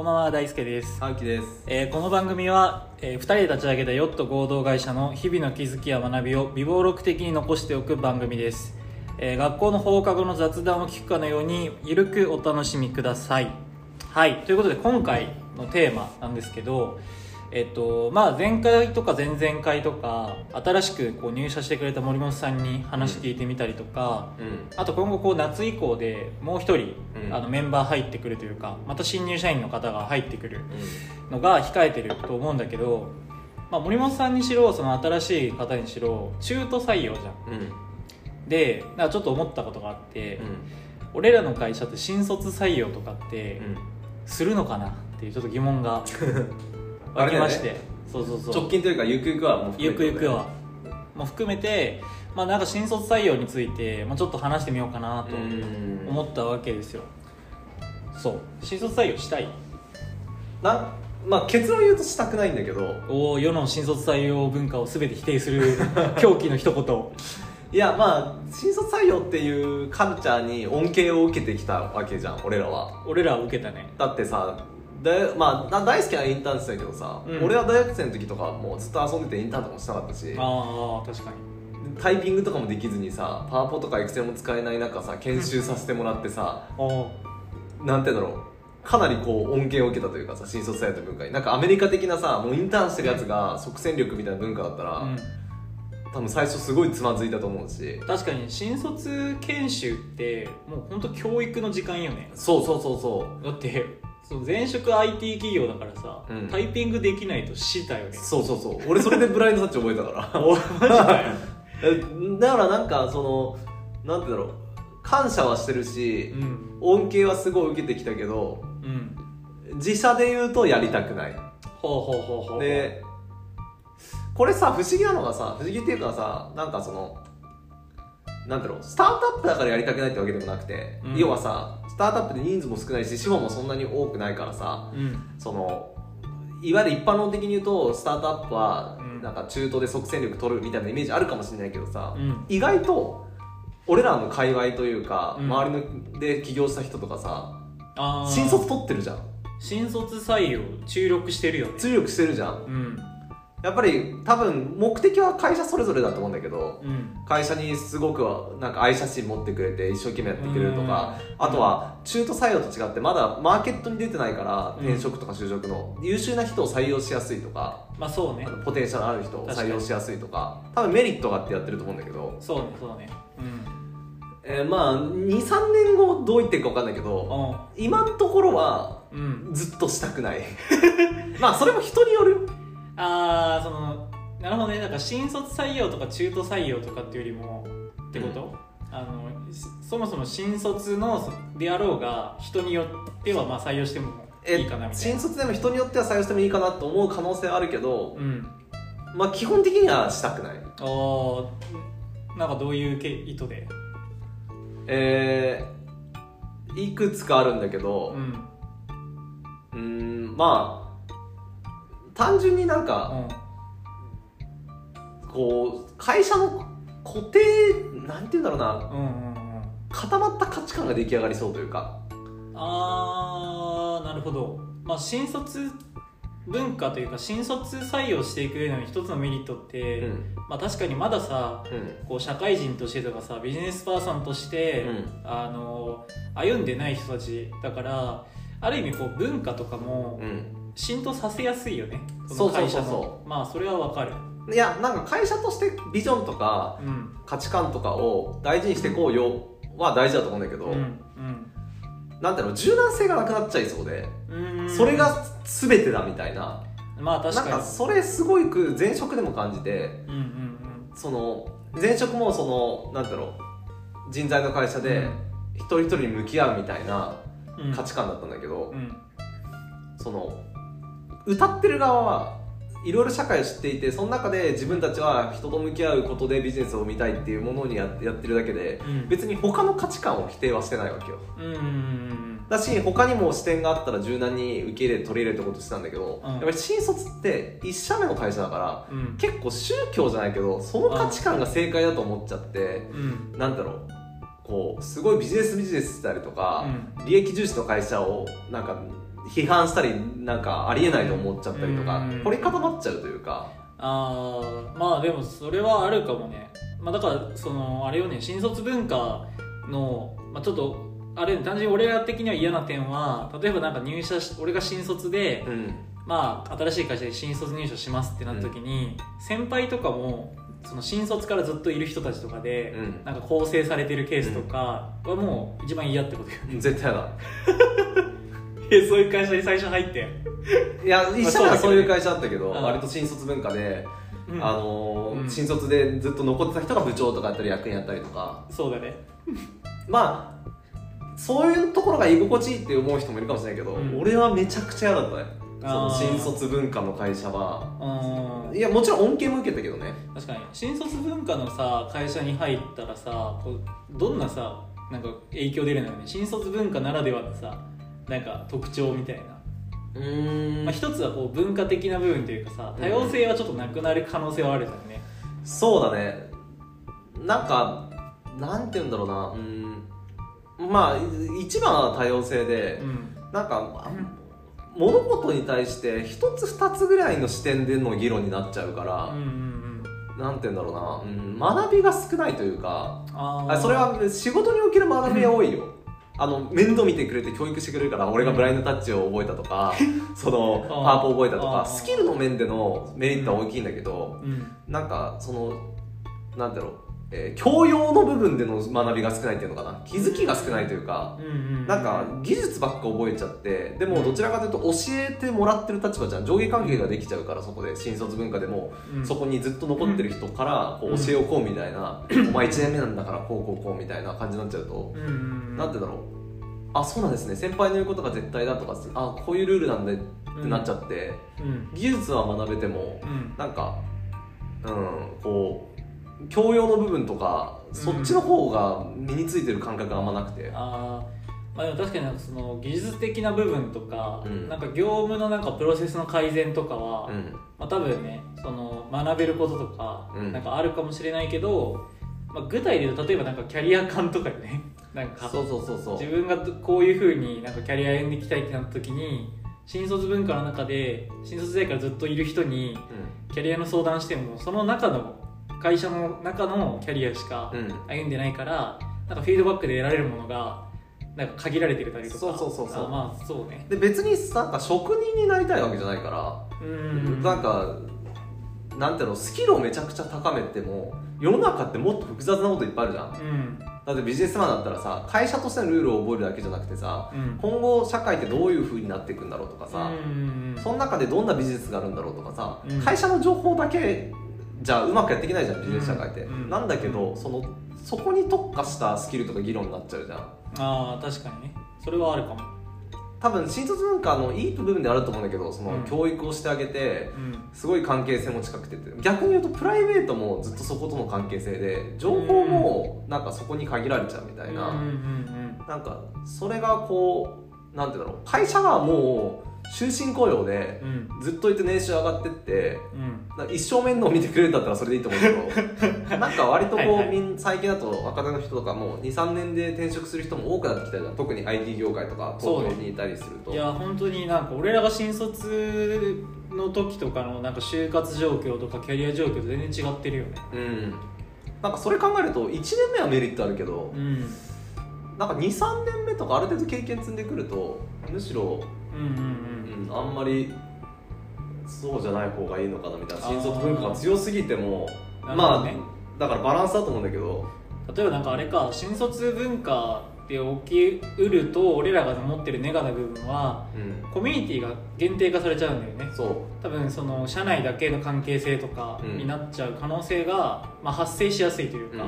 こんばんは大輔です、青木です。えーこの番組は、え2人で立ち上げたヨット合同会社の日々の気づきや学びを微暴録的に残しておく番組です、えー学校の放課後の雑談を聞くかのようにゆるくお楽しみください。はい。ということで今回のテーマなんですけどえっとまあ、前回とか前々回とか新しくこう入社してくれた森本さんに話聞いてみたりとか、うん。あと今後こう夏以降でもう一人、うん。あのメンバー入ってくるというかまた新入社員の方が入ってくるのが控えてると思うんだけど、まあ、森本さんにしろその新しい方にしろ中途採用じゃんうん。うん。でなんかちょっと思ったことがあって、うん。俺らの会社って新卒採用とかってうん。するのかなっていうちょっと疑問が 湧きまして、そうそうそう。直近というかゆくゆくはもうゆくゆくは。も含めて、まあ、なんか新卒採用について、まあ、ちょっと話してみようかなとうん。思ったわけですよ。そう。新卒採用したい。なまあ結論言うとしたくないんだけど。おー世の新卒採用文化を全て否定する 狂気の一言。いやまあ新卒採用っていうカルチャーに恩恵を受けてきたわけじゃん俺らは。俺らは受けたね。だってさだまあな大好きなインターンしてたけどさ、うん。俺は大学生の時とかもうずっと遊んでてインターンとかもしなかったし。ああ確かに。タイピングとかもできずにさパワポとかエクセルも使えない中さ研修させてもらってさ、おー。なんて言うんだろう。かなりこう恩恵を受けたというかさ新卒採用と文化になんかアメリカ的なさもうインターンしてるやつが即戦力みたいな文化だったら、うん。多分最初すごいつまずいたと思うし。確かに新卒研修ってもう本当教育の時間よね。そうそうそうそだってその前職 IT 企業だからさ、うん。タイピングできないと死だよね。うそうそうそう。俺それでブラインドタッチ覚えたから。おマジかよ。えだからなんかそのなんて言うんだろう。感謝はしてるしう、ん。恩恵はすごい受けてきたけどうん。自社で言うとやりたくない。ほうほうほうほう。でこれさ不思議なのがさ不思議っていうかさなんかそのなんだろうスタートアップだからやりたくないってわけでもなくて、うん。要はさスタートアップで人数も少ないし資本もそんなに多くないからさうん。そのいわゆる一般論的に言うとスタートアップはうん。なんか中途で即戦力取るみたいなイメージあるかもしれないけどさ、うん。意外と俺らの界隈というか、うん。周りので起業した人とかさ新卒取ってるじゃん。新卒採用注力してるよね。注力してるじゃん。うんやっぱり多分目的は会社それぞれだと思うんだけどうん。会社にすごくなんか愛写真持ってくれて一生懸命やってくれるとかうん。あとは中途採用と違ってまだマーケットに出てないからうん。転職とか就職の優秀な人を採用しやすいとかまあそうね。ポテンシャルある人を採用しやすいとか多分メリットがあってやってると思うんだけど、そうねそうね。うん。えーまあ23年後どう言っていくか分かんないけど今のところはうん。ずっとしたくない。まあそれも人による。よああそのなるほどね。なんか新卒採用とか中途採用とかっていうよりもってこと、あのしそもそも新卒のであろうが人によってはまあ採用してもいいかなみたい新な卒でも人によっては採用してもいいかなと思う可能性はあるけど、うん。まあ基本的にはしたくない。あーなんかどういうけ意図で？えー、いくつかあるんだけどうん。うーんまあ単純になんかこう会社の固定なんて言うんだろうなうん。うんうんうん。固まった価値観が出来上がりそうというか。あーなるほど、まあ、新卒文化というか新卒採用していく上での一つのメリットって、うん。まあ、確かにまださうん。こう社会人としてとかさビジネスパーソンとして、うん。あの歩んでない人たちだからある意味こう文化とかもうん浸透させやすいよね。そうそうそうそう。の会社の。まあそれはわかる。いやなんか会社としてビジョンとかうん。価値観とかを大事にしていこうよは大事だと思うんだけど、うんなんていうの柔軟性がなくなっちゃいそうで、うん。うんそれが全てだみたいな。まあ確かに。なんかそれすごいく前職でも感じてうんうんその前職もそのなんていうの人材の会社でうん。一人一人に向き合うみたいなうんうん。価値観だったんだけど、うん。その歌ってる側はいろいろ社会を知っていてその中で自分たちは人と向き合うことでビジネスを生みたいっていうものにややってるだけでうん。別に他の価値観を否定はしてないわけよ。だし他にも視点があったら柔軟に受け入れて取り入れるってことしてたんだけど、うん。やっぱり新卒って1社目の会社だからうん。うん結構宗教じゃないけどその価値観が正解だと思っちゃってうん。なんだろう。こうすごいビジネスビジネスしたりとか、うん。利益重視の会社をなんか批判したりなんかありえないと思っちゃったりとかうん。凝り固まっちゃうというか。ああまあでもそれはあるかもね、まあ、だからそのあれよね新卒文化の、まあ、ちょっとあれ単純に俺ら的には嫌な点は例えばなんか入社し俺が新卒で、うん。まあ、新しい会社で新卒入社しますってなった時に、先輩とかもその新卒からずっといる人たちとかで、うん。なんか構成されてるケースとかはもう一番嫌ってことよ絶対だえそういう会社に最初入って、いや一社目はそういう会社だったけどうん割と新卒文化で、うん。あのーうん。新卒でずっと残ってた人が部長とかやったり役員やったりとか。そうだね。まあそういうところが居心地いいって思う人もいるかもしれないけど、うん。俺はめちゃくちゃ嫌だったね。そのあー。新卒文化の会社は。うんいやもちろん恩恵も受けたけどね。確かに。新卒文化のさ会社に入ったらさこうどんなさなんか影響出るのよね。新卒文化ならではのさなんか特徴みたいな、うーん。まあ、一つはこう文化的な部分というかさ多様性はちょっとなくなる可能性はあるじゃんね。そうだね。なんかなんて言うんだろうな。うん。まあ一番は多様性で、うん。なんか物事に対して一つ二つぐらいの視点での議論になっちゃうからうん、うんうん。なんて言うんだろうな、うん、学びが少ないというかあそれは仕事における学びは多いよあの面倒見てくれて教育してくれるから俺がブラインドタッチを覚えたとか そのパあー。ワーポ覚えたとかスキルの面でのメリットは大きいんだけどうん。なんかそのなんだろう、えー教養の部分での学びが少ないっていうのかな。気づきが少ないというかうんうんなんか技術ばっか覚えちゃってでもどちらかというと教えてもらってる立場じゃん。上下関係ができちゃうからそこで新卒文化でもうん。そこにずっと残ってる人からこう教えをこうみたいな、お前1年目なんだからこうこうこうみたいな感じになっちゃうと、うん。うんなんてだろう。あそうなんですね。先輩の言うことが絶対だとかあこういうルールなんでってなっちゃって、うん。技術は学べてもうん。なんかうんこう教養の部分とかそっちの方が身についてる感覚があんまなくて、あー。まあでも確かにその技術的な部分とか、うん。なんか業務のなんかプロセスの改善とかは、うん。まあ、多分ねその学べることとか、うん。なんかあるかもしれないけど、まあ、具体で言うと例えばなんかキャリア感とかでね。なんかそうそうそうそう。自分がこういうふうになんかキャリア歩んでいきたいってなった時に新卒文化の中で新卒時代からずっといる人にキャリアの相談してもその中の会社の中のキャリアしかうん、うん歩んでないからなんかフィードバックで得られるものがなんか限られてたりとかそうそうそうそう。あまあそうね。で別になんか職人になりたいわけじゃないから、うん。なんかなんていうのスキルをめちゃくちゃ高めても世の中ってもっと複雑なこといっぱいあるじゃん。うん。だってビジネスマンだったらさ会社としてのルールを覚えるだけじゃなくてさうん。今後社会ってどういう風になっていくんだろうとかさ、うんその中でどんなビジネスがあるんだろうとかさ、うん会社の情報だけじゃうまくやっていけないじゃんビジネス社会って、うん。なんだけどそのそこに特化したスキルとか議論になっちゃうじゃん。ああ確かにね。それはあるかも。多分新卒文化のいい部分であると思うんだけどそのうん。教育をしてあげてうん。すごい関係性も近くてって。逆に言うとプライベートもずっとそことの関係性で情報もなんかそこに限られちゃうみたいな、うんうんなんかそれがこうなんていうんだろう。会社はもう終身雇用でずっといて年収上がってってうん。一生面倒見てくれるんだったらそれでいいと思うけど なんか割とこうはいはい。最近だと若手の人とかも23年で転職する人も多くなってきたじゃん特に IT 業界とか東京にいたりすると。いや本当になんか俺らが新卒の時とかのなんか就活状況とかキャリア状況と全然違ってるよね。うん。なんかそれ考えると1年目はメリットあるけどうん。なんか23年目とかある程度経験積んでくるとむしろ、うんうんうん、あんまりそうじゃない方がいいのかなみたいな新卒文化が強すぎてもうんまあなるだからバランスだと思うんだけど。例えばなんかあれか新卒文化で起きうると俺らが持ってるネガな部分はうん。コミュニティが限定化されちゃうんだよね。そう。多分その社内だけの関係性とかうんになっちゃう可能性が、まあ、発生しやすいといううんか、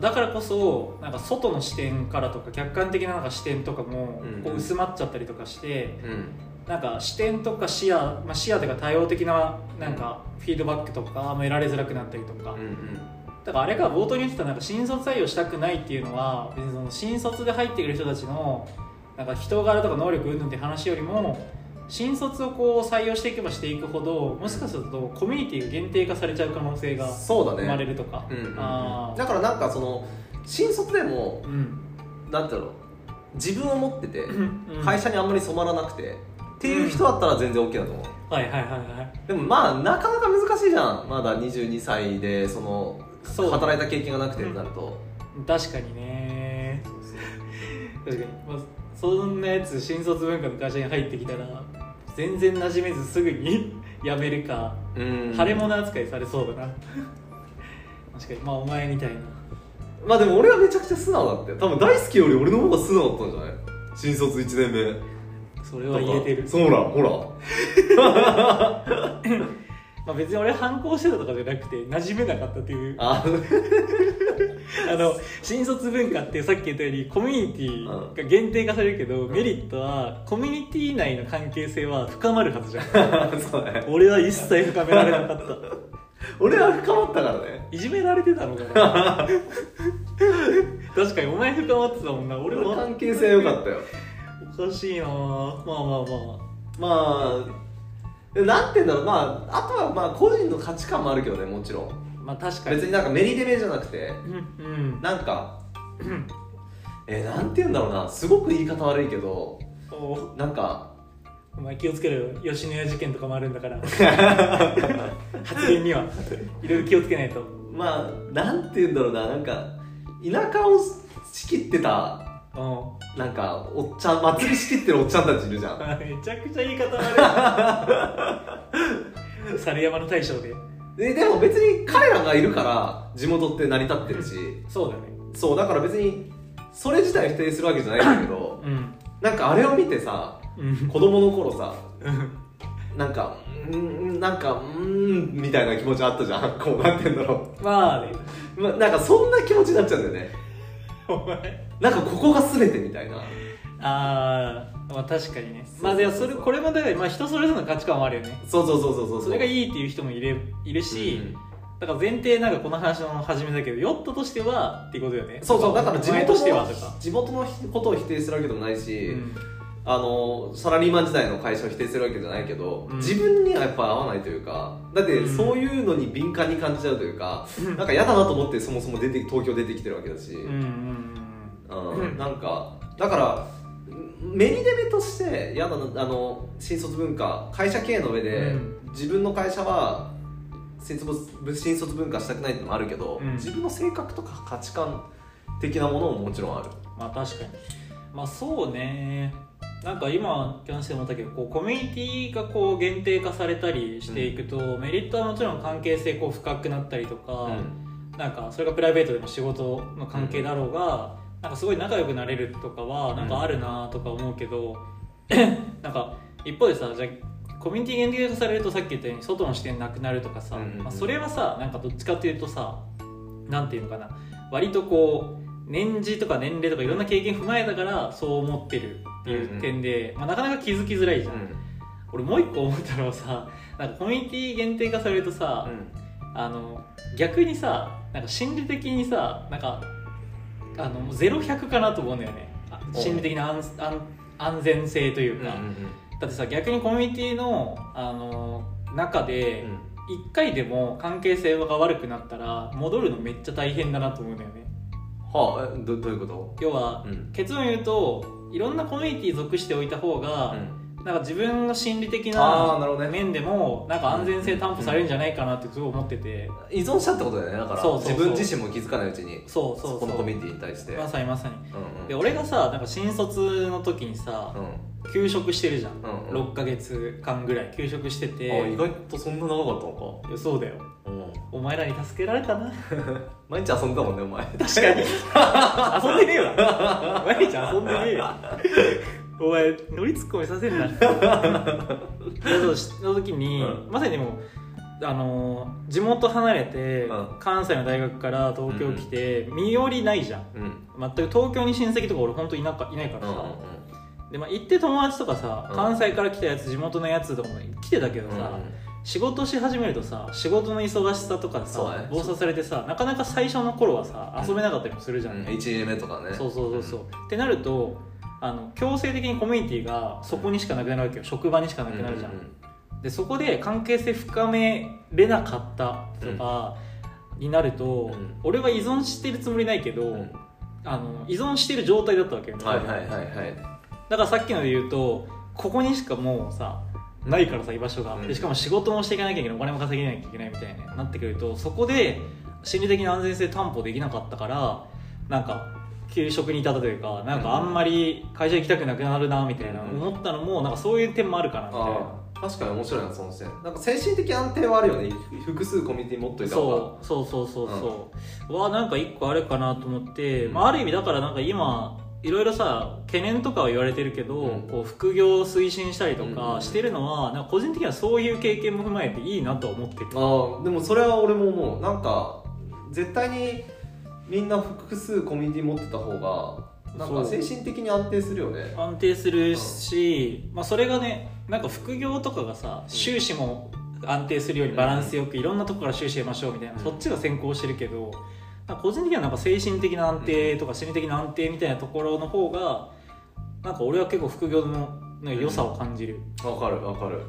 だからこそなんか外の視点からとか客観的ななんか視点とかもうん。こう薄まっちゃったりとかして、うん。うんなんか視点とか視野、まあ、視野というか多様的ななんかフィードバックとかも得られづらくなったりとか、うんうん。だからあれが冒頭に言ってたなんか新卒採用したくないっていうのは別にその新卒で入ってくる人たちのなんか人柄とか能力云々って話よりも新卒をこう採用していけばしていくほどもしかするとコミュニティが限定化されちゃう可能性がそうだ生まれね、るとか、うんうんうん。あだからなんかその新卒でもーうん。なんていうの？自分を持っててうん。会社にあんまり染まらなくてっていう人だったら全然 OK だと思う。はいはいはいはい。でもまあなかなか難しいじゃん。まだ22歳でその働いた経験がなくてってなると、確かにね。確かに、まあ、そんなやつ新卒文化の会社に入ってきたら全然馴染めずすぐに 辞めるか、うん。腫れ物扱いされそうだな。確かに。まあお前みたいな。まあでも俺はめちゃくちゃ素直だって多分大好きより俺の方が素直だったんじゃない？新卒1年目。それは言えてる。そうほらほら まあ、別に俺反抗してたとかじゃなくて馴染めなかったっていう。あ あの新卒文化ってさっき言ったようにコミュニティが限定化されるけど、メリットはコミュニティ内の関係性は深まるはずじゃん。そうね。俺は一切深められなかった。俺は深まったからね。いじめられてたのかな。確かにお前深まってたもんな。俺は。俺関係性良かったよ。おかしいな。まあまあままあなんて言うんだろう。まああとはまあ個人の価値観もあるけどねもちろん。あまあ確かに。別になんかメリデメじゃなくて。うんうん。なんかえー、なんて言うんだろうな。すごく言い方悪いけど。お。なんかお前気をつけろよ。吉野家事件とかもあるんだから。発言には。いろいろ気をつけないと。まあなんて言うんだろうな。なんか田舎を仕切ってたうなんかおっちゃん祭り仕切ってるおっちゃんたちいるじゃん。ん めちゃくちゃ言い方悪い。猿山の大将で。ででも別に彼らがいるから地元って成り立ってるし。そうだね。そうだから別にそれ自体否定するわけじゃないんだけどうん。なんかあれを見てさうん。子供の頃さなんかうんなんかうんみたいな気持ちあったじゃん。こうなんてんだろまあね。う、ま、なんかそんな気持ちになっちゃうんだよねお前。なんかここが全てみたいな。あーまあ確かにね。まあでもそれこれもだからまあ人それぞれの価値観もあるよね。そうそうそうそうそうそれがいいいっていう人もいるいるし、うん。だから前提なんかこの話の始めだけどヨットとしてはっていうことよね。そうそうだから地元としてはとか。の地元のことを否定するわけでもないし、うんあのサラリーマン時代の会社を否定するわけじゃないけど、うん。自分にはやっぱ合わないというかだってうん。そういうのに敏感に感じちゃうというか、うん。なんか嫌だなと思ってそもそも出て東京出てきてるわけだし、うんうんうんうん。なんかだからメリデメとして嫌だなあの新卒文化会社経営の上で、うん。自分の会社は新卒新卒文化したくないってのもあるけど、うん。自分の性格とか価値観的なものももちろんある。まあ確かに。まあそうねなんか今話して思ったけどこうコミュニティがこう限定化されたりしていくと、メリットはもちろん関係性こう深くなったりとか、なんかそれがプライベートでも仕事の関係だろうが、なんかすごい仲良くなれるとかはなんかあるなとか思うけど、なんか一方でさじゃあコミュニティ限定化されるとさっき言ったように外の視点なくなるとかさ、うんうんうん。まあ、それはさなんかどっちかっていうとさなんていうのかな。割とこう年次とか年齢とかいろんな経験踏まえたからそう思ってるっていう点で、まあ、なかなか気づきづらいじゃん、俺もう一個思ったのはさなんかコミュニティ限定化されるとさ、あの逆にさなんか心理的にさなんかあの0100かなと思うんだよね。心理的な安安安全性というか、だってさ逆にコミュニティのあの中で1回でも関係性が悪くなったら戻るのめっちゃ大変だなと思うんだよねはあえどどういうこと？要は、うん。結論言うといろんなコミュニティ属しておいた方が、なんか自分の心理的な面でもなんか安全性担保されるんじゃないかなってすごい思ってて、依存したってことだよねだから。自分自身も気づかないうちにそうそうこのコミュニティに対して。まさにまさに。うんうん。で俺がさなんか新卒の時にさう休職してるじゃん、うんうん。6ヶ月間ぐらい休職してて。んあ意外とそんな長かったのいやそうだよ。かうん。お前らに助けられたな。毎日遊んでたもんねお前。確かに。遊んでねえわ。毎日遊んでねえよお前乗りツッコミさせんな。そ うしの時に、うんまさにでもあのー地元離れて、うん。関西の大学から東京来て、身寄りないじゃん。うん。うん全く東京に親戚とか俺本当いなかいないからさ、でまあ、行って友達とかさ、うん。関西から来たやつ地元のやつとかも来てたけどさ、仕事し始めるとさ仕事の忙しさとかそうだね。暴走されてさなかなか最初の頃はさ遊べなかったりもするじゃん、うん、1年目とかね。そうそうそうそう、ってなるとあの強制的にコミュニティがそこにしかなくなるわけよ。職場にしかなくなるじゃん、ううでそこで関係性深めれなかったとかになると、うん。俺は依存してるつもりないけど、うん。あの依存してる状態だったわけよ、はいはいはいはい。だからさっきので言うとここにしかもうさないからさ居場所が、うん。でしかも仕事もしていかなきゃいけない。お金も稼げなきゃいけないみたいになってくるとそこで心理的な安全性担保できなかったからなんか給食に至ったというかなんかあんまり会社行きたくなくなるなみたいなうん。思ったのもなんかそういう点もあるかなみたいな。ああ確かに面白いなその視点なんか精神的安定はあるよね。複数コミュニティ持っといた方がそうそうそうそう。そう、はなんか一個あるかなと思って、うん。まあ、ある意味だからなんか今いろいろさ懸念とかは言われてるけど、うん。こう副業を推進したりとかしてるのは、なんか個人的にはそういう経験も踏まえていいなとは思ってる。ああでもそれは俺も思う。なんか絶対にみんな複数コミュニティ持ってた方がなんか精神的に安定するよね。安定するし、まあ、それがねなんか副業とかがさ収支も安定するようにバランスよくいろんなとこから収支得ましょうみたいな、うん。そっちが先行してるけど個人的にはなんか精神的な安定とか心理的な安定みたいなところの方がなんか俺は結構副業の良さを感じる、わかるわかる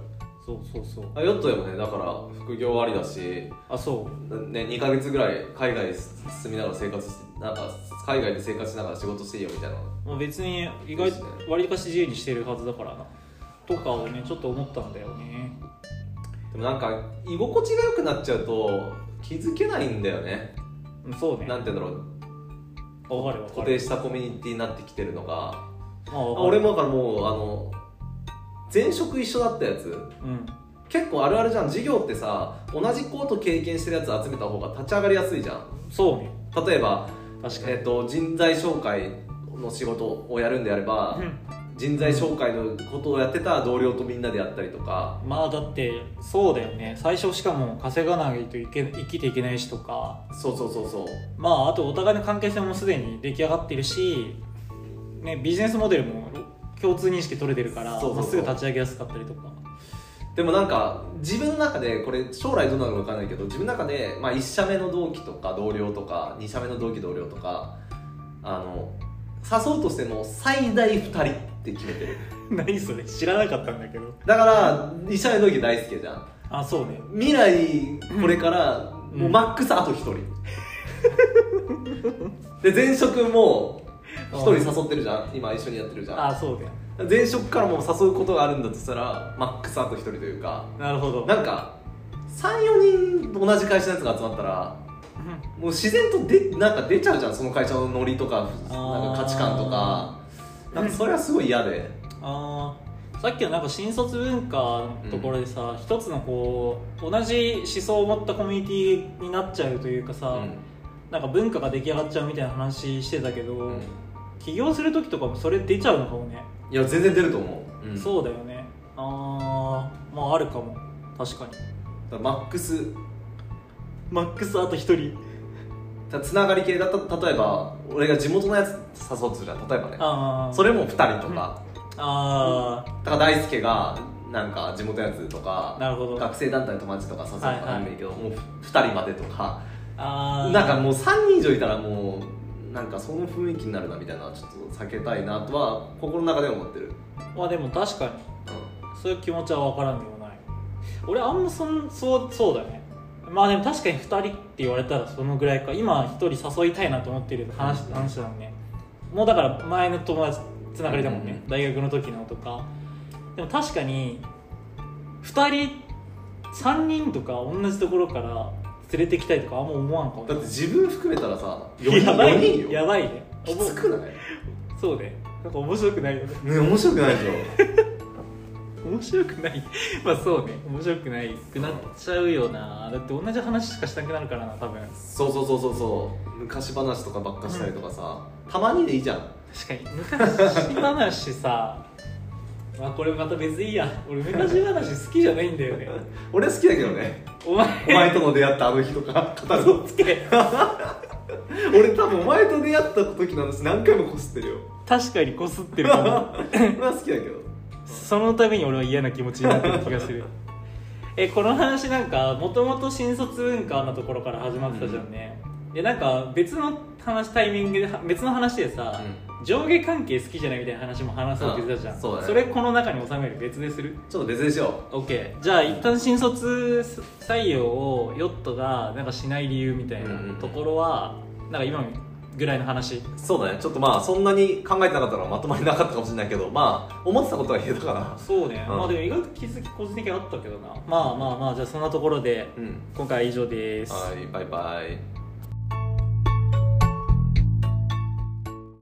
そうそうそう。あヨットでもねだから副業ありだしあそう。ね、2ヶ月ぐらい海外に住みながら生活してなんか海外で生活しながら仕事していいよみたいな。もう別に意外と割りかし自由にしてるはずだからなとかをねちょっと思ったんだよね。でもなんか居心地が良くなっちゃうと気づけないんだよね。うんそうね。なんて言うんだろう。固定したコミュニティになってきてるのが俺もだからもうあの前職一緒だったやつ。うん。結構あるあるじゃん。授業ってさ同じこと経験してるやつ集めた方が立ち上がりやすいじゃん。そうね。例えば、確かに、えっと人材紹介の仕事をやるんであれば、うん。人材紹介のことをやってた同僚とみんなでやったりとか。まあだってそうだよね。最初しかも稼がないといけ生きていけないしとか。そうそうそうそう。まああとお互いの関係性もすでに出来上がってるし、ね、ビジネスモデルも共通認識取れてるからそうそうそう。まあすぐ立ち上げやすかったりとか。でもなんか自分の中でこれ将来どうなるか分かんないけど自分の中で、まあ、1社目の同期とか同僚とか2社目の同期同僚とかあの誘うとしても最大2人って決めてる。何それ知らなかったんだけど。だから2社目の同期大好きじゃん。あそうね。未来これからうん。もうマックスあと1人。で前職も1人誘ってるじゃん。今一緒にやってるじゃん。あそうだよ。前職からも誘うことがあるんだとしたらマックスあと1人というか。なるほど。なんか34人同じ会社のやつが集まったらもう自然とでなんか出ちゃうじゃん。その会社のノリとかなんか価値観とか。なんかそれはすごい嫌で。あー。さっきのなんか新卒文化のところでさ、一つのこう同じ思想を持ったコミュニティになっちゃうというかさ、うん。なんか文化が出来上がっちゃうみたいな話してたけど、うん起業する時とかもそれ出ちゃうのかもね、いや全然出ると思う、うん。そうだよね。あーまああるかも。確かに。だマックス。マックスあと一人。だつながり系だった例えば俺が地元のやつ誘うとするじゃん。例えばね。ああそれも2人とか、あだから大輔がなんか地元のやつとかあなるほど。学生団体の友達とか誘うとかはいはいいい。んだけど、もう2人までとか。あー。なんかもう3人以上いたらもうなんかその雰囲気になるなみたいなちょっと避けたいなとは心の中では思ってる、まあでも確かに。うそういう気持ちは分からんでもない。俺あんまそんそうそうだね。まあでも確かに2人って言われたらそのぐらいか。今1人誘いたいなと思ってる話話だもんねもうだから前の友達つながりだもんね、うん大学の時のとか。でも確かに2人3人とか同じところから連れてきたいとかあんま思わんかもん、だって自分含めたらさ4人やばい4人よ。やばいね。きつくない？そうね。なんか面白くないよね。ね面白くないでし 面白くない。まあそうね。面白くないくなっちゃうよな。だって同じ話しかしたくなるからな多分。ょそうそうそうそうそう。昔話とかばっかしたりとかさ、たまにでいいじゃん。確かに。昔話さ。まあこれまた別にいいや。俺昔話好きじゃないんだよね。俺好きだけどねお前お前との出会ったあの日とか語るつけ俺多分お前と出会った時の話何回もこすってるよ。確かにこすってるかも。俺は好きだけど。そのために俺は嫌な気持ちになってる気がする。えこの話なんかもともと新卒文化のところから始まってたじゃんね、でなんか別の話タイミングで別の話でさ、上下関係好きじゃないみたいな話も話そうって言ってたじゃん、うんそうだね。れこの中に収める別でする？ちょっと別にしよ OK じゃあ一旦新卒採用をヨットがなんかしない理由みたいなうんうんうん。ところは、なんか今ぐらいの話？そうだね。ちょっとまあそんなに考えてなかったのはまとまりなかったかもしれないけどまあ思ってたことは言えたかなそうね、うん。まあでも意外と気づき個人的にあったけどな。まあまあまあじゃあそんなところでうん。今回は以上です。はいバイバイ